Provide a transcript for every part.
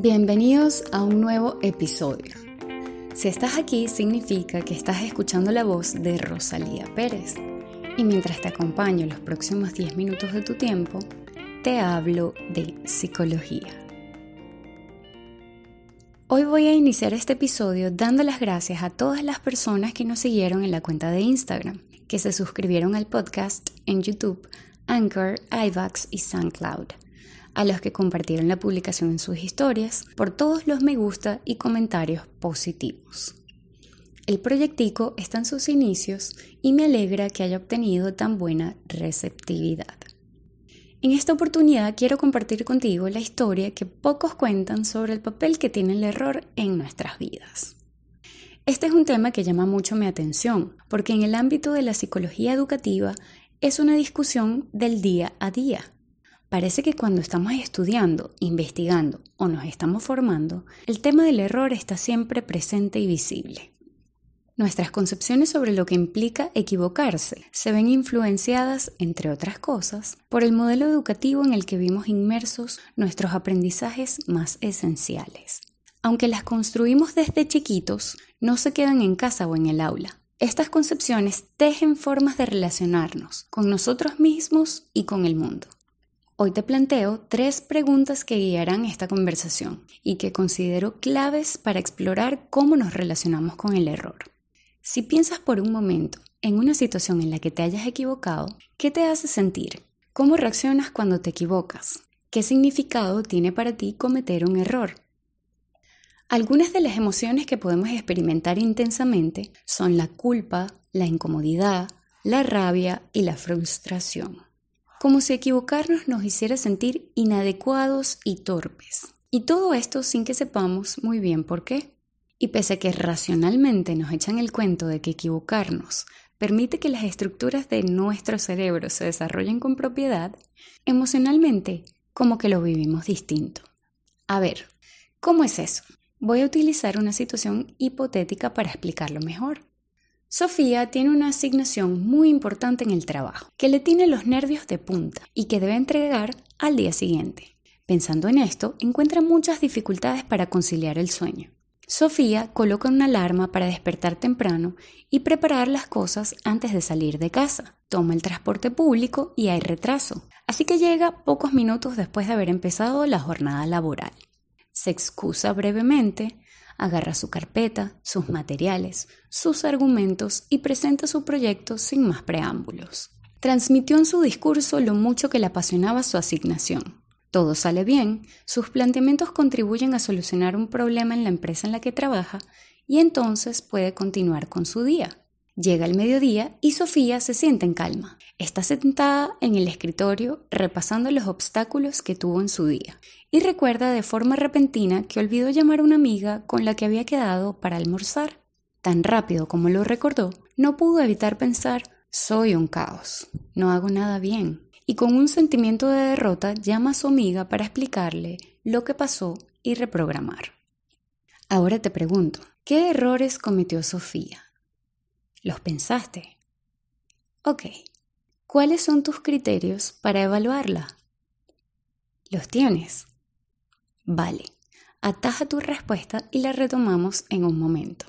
Bienvenidos a un nuevo episodio. Si estás aquí significa que estás escuchando la voz de Rosalía Pérez. Y mientras te acompaño los próximos 10 minutos de tu tiempo, te hablo de psicología. Hoy voy a iniciar este episodio dando las gracias a todas las personas que nos siguieron en la cuenta de Instagram, que se suscribieron al podcast en YouTube, Anchor, iVax y SoundCloud a los que compartieron la publicación en sus historias, por todos los me gusta y comentarios positivos. El proyectico está en sus inicios y me alegra que haya obtenido tan buena receptividad. En esta oportunidad quiero compartir contigo la historia que pocos cuentan sobre el papel que tiene el error en nuestras vidas. Este es un tema que llama mucho mi atención, porque en el ámbito de la psicología educativa es una discusión del día a día Parece que cuando estamos estudiando, investigando o nos estamos formando, el tema del error está siempre presente y visible. Nuestras concepciones sobre lo que implica equivocarse se ven influenciadas, entre otras cosas, por el modelo educativo en el que vimos inmersos nuestros aprendizajes más esenciales. Aunque las construimos desde chiquitos, no se quedan en casa o en el aula. Estas concepciones tejen formas de relacionarnos con nosotros mismos y con el mundo. Hoy te planteo tres preguntas que guiarán esta conversación y que considero claves para explorar cómo nos relacionamos con el error. Si piensas por un momento en una situación en la que te hayas equivocado, ¿qué te hace sentir? ¿Cómo reaccionas cuando te equivocas? ¿Qué significado tiene para ti cometer un error? Algunas de las emociones que podemos experimentar intensamente son la culpa, la incomodidad, la rabia y la frustración como si equivocarnos nos hiciera sentir inadecuados y torpes. Y todo esto sin que sepamos muy bien por qué. Y pese a que racionalmente nos echan el cuento de que equivocarnos permite que las estructuras de nuestro cerebro se desarrollen con propiedad, emocionalmente como que lo vivimos distinto. A ver, ¿cómo es eso? Voy a utilizar una situación hipotética para explicarlo mejor. Sofía tiene una asignación muy importante en el trabajo, que le tiene los nervios de punta y que debe entregar al día siguiente. Pensando en esto, encuentra muchas dificultades para conciliar el sueño. Sofía coloca una alarma para despertar temprano y preparar las cosas antes de salir de casa. Toma el transporte público y hay retraso, así que llega pocos minutos después de haber empezado la jornada laboral. Se excusa brevemente, agarra su carpeta, sus materiales, sus argumentos y presenta su proyecto sin más preámbulos. Transmitió en su discurso lo mucho que le apasionaba su asignación. Todo sale bien, sus planteamientos contribuyen a solucionar un problema en la empresa en la que trabaja y entonces puede continuar con su día. Llega el mediodía y Sofía se siente en calma. Está sentada en el escritorio repasando los obstáculos que tuvo en su día y recuerda de forma repentina que olvidó llamar a una amiga con la que había quedado para almorzar. Tan rápido como lo recordó, no pudo evitar pensar soy un caos, no hago nada bien. Y con un sentimiento de derrota llama a su amiga para explicarle lo que pasó y reprogramar. Ahora te pregunto, ¿qué errores cometió Sofía? ¿Los pensaste? Ok, ¿cuáles son tus criterios para evaluarla? ¿Los tienes? Vale, ataja tu respuesta y la retomamos en un momento.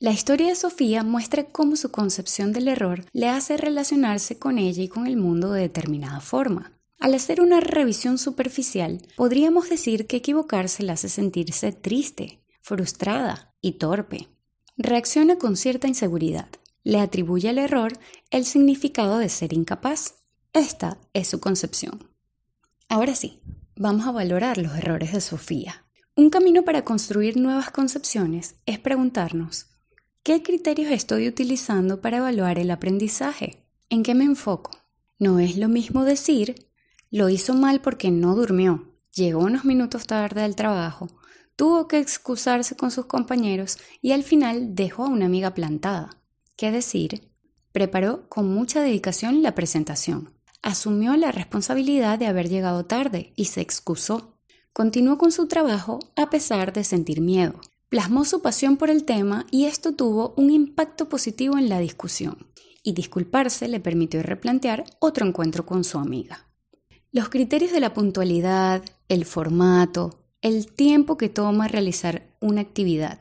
La historia de Sofía muestra cómo su concepción del error le hace relacionarse con ella y con el mundo de determinada forma. Al hacer una revisión superficial, podríamos decir que equivocarse la hace sentirse triste, frustrada y torpe reacciona con cierta inseguridad. Le atribuye al error el significado de ser incapaz. Esta es su concepción. Ahora sí, vamos a valorar los errores de Sofía. Un camino para construir nuevas concepciones es preguntarnos, ¿qué criterios estoy utilizando para evaluar el aprendizaje? ¿En qué me enfoco? No es lo mismo decir, lo hizo mal porque no durmió, llegó unos minutos tarde al trabajo, tuvo que excusarse con sus compañeros y al final dejó a una amiga plantada. ¿Qué decir? Preparó con mucha dedicación la presentación. Asumió la responsabilidad de haber llegado tarde y se excusó. Continuó con su trabajo a pesar de sentir miedo. Plasmó su pasión por el tema y esto tuvo un impacto positivo en la discusión. Y disculparse le permitió replantear otro encuentro con su amiga. Los criterios de la puntualidad, el formato, el tiempo que toma realizar una actividad,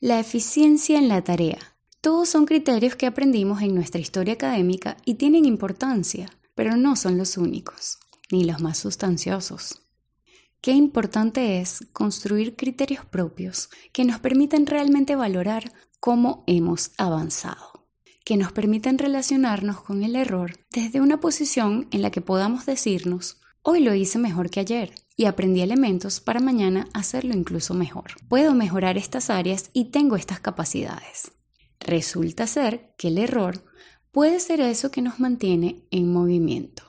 la eficiencia en la tarea. Todos son criterios que aprendimos en nuestra historia académica y tienen importancia, pero no son los únicos, ni los más sustanciosos. Qué importante es construir criterios propios que nos permitan realmente valorar cómo hemos avanzado, que nos permitan relacionarnos con el error desde una posición en la que podamos decirnos, hoy lo hice mejor que ayer y aprendí elementos para mañana hacerlo incluso mejor. Puedo mejorar estas áreas y tengo estas capacidades. Resulta ser que el error puede ser eso que nos mantiene en movimiento.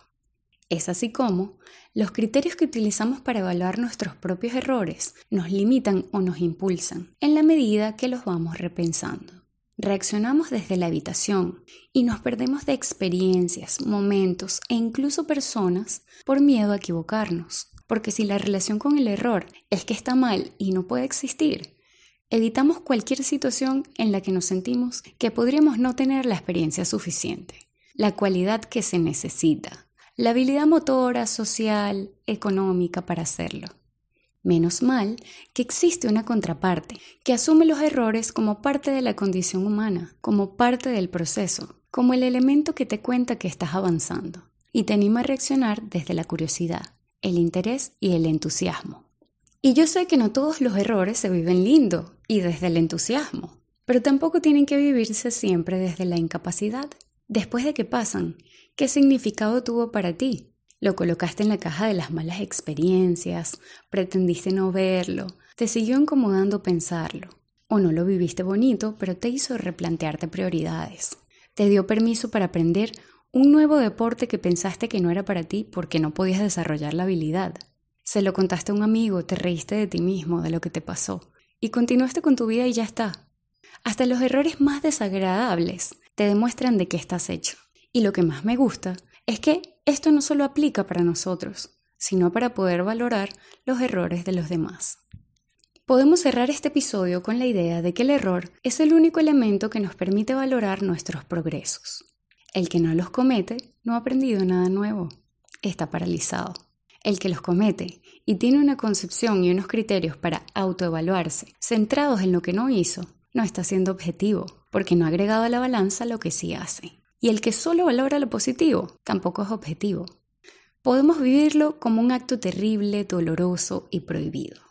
Es así como los criterios que utilizamos para evaluar nuestros propios errores nos limitan o nos impulsan en la medida que los vamos repensando. Reaccionamos desde la habitación y nos perdemos de experiencias, momentos e incluso personas por miedo a equivocarnos. Porque si la relación con el error es que está mal y no puede existir, evitamos cualquier situación en la que nos sentimos que podríamos no tener la experiencia suficiente, la cualidad que se necesita, la habilidad motora, social, económica para hacerlo. Menos mal que existe una contraparte que asume los errores como parte de la condición humana, como parte del proceso, como el elemento que te cuenta que estás avanzando y te anima a reaccionar desde la curiosidad, el interés y el entusiasmo. Y yo sé que no todos los errores se viven lindo y desde el entusiasmo, pero tampoco tienen que vivirse siempre desde la incapacidad. Después de que pasan, ¿qué significado tuvo para ti? ¿Lo colocaste en la caja de las malas experiencias? ¿Pretendiste no verlo? ¿Te siguió incomodando pensarlo? ¿O no lo viviste bonito, pero te hizo replantearte prioridades? ¿Te dio permiso para aprender un nuevo deporte que pensaste que no era para ti porque no podías desarrollar la habilidad? Se lo contaste a un amigo, te reíste de ti mismo, de lo que te pasó, y continuaste con tu vida y ya está. Hasta los errores más desagradables te demuestran de qué estás hecho. Y lo que más me gusta es que esto no solo aplica para nosotros, sino para poder valorar los errores de los demás. Podemos cerrar este episodio con la idea de que el error es el único elemento que nos permite valorar nuestros progresos. El que no los comete no ha aprendido nada nuevo, está paralizado. El que los comete y tiene una concepción y unos criterios para autoevaluarse centrados en lo que no hizo, no está siendo objetivo, porque no ha agregado a la balanza lo que sí hace. Y el que solo valora lo positivo tampoco es objetivo. Podemos vivirlo como un acto terrible, doloroso y prohibido.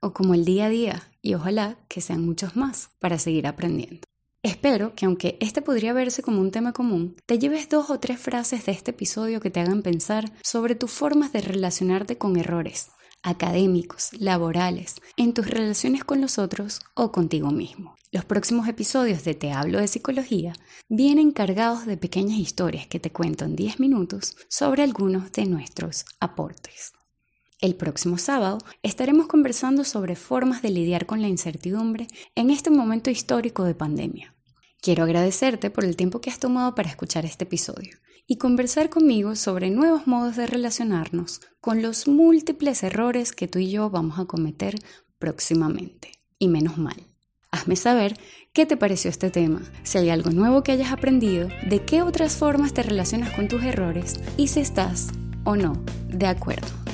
O como el día a día, y ojalá que sean muchos más para seguir aprendiendo. Espero que aunque este podría verse como un tema común, te lleves dos o tres frases de este episodio que te hagan pensar sobre tus formas de relacionarte con errores académicos, laborales, en tus relaciones con los otros o contigo mismo. Los próximos episodios de Te hablo de psicología vienen cargados de pequeñas historias que te cuento en 10 minutos sobre algunos de nuestros aportes. El próximo sábado estaremos conversando sobre formas de lidiar con la incertidumbre en este momento histórico de pandemia. Quiero agradecerte por el tiempo que has tomado para escuchar este episodio y conversar conmigo sobre nuevos modos de relacionarnos con los múltiples errores que tú y yo vamos a cometer próximamente. Y menos mal. Hazme saber qué te pareció este tema, si hay algo nuevo que hayas aprendido, de qué otras formas te relacionas con tus errores y si estás o no de acuerdo.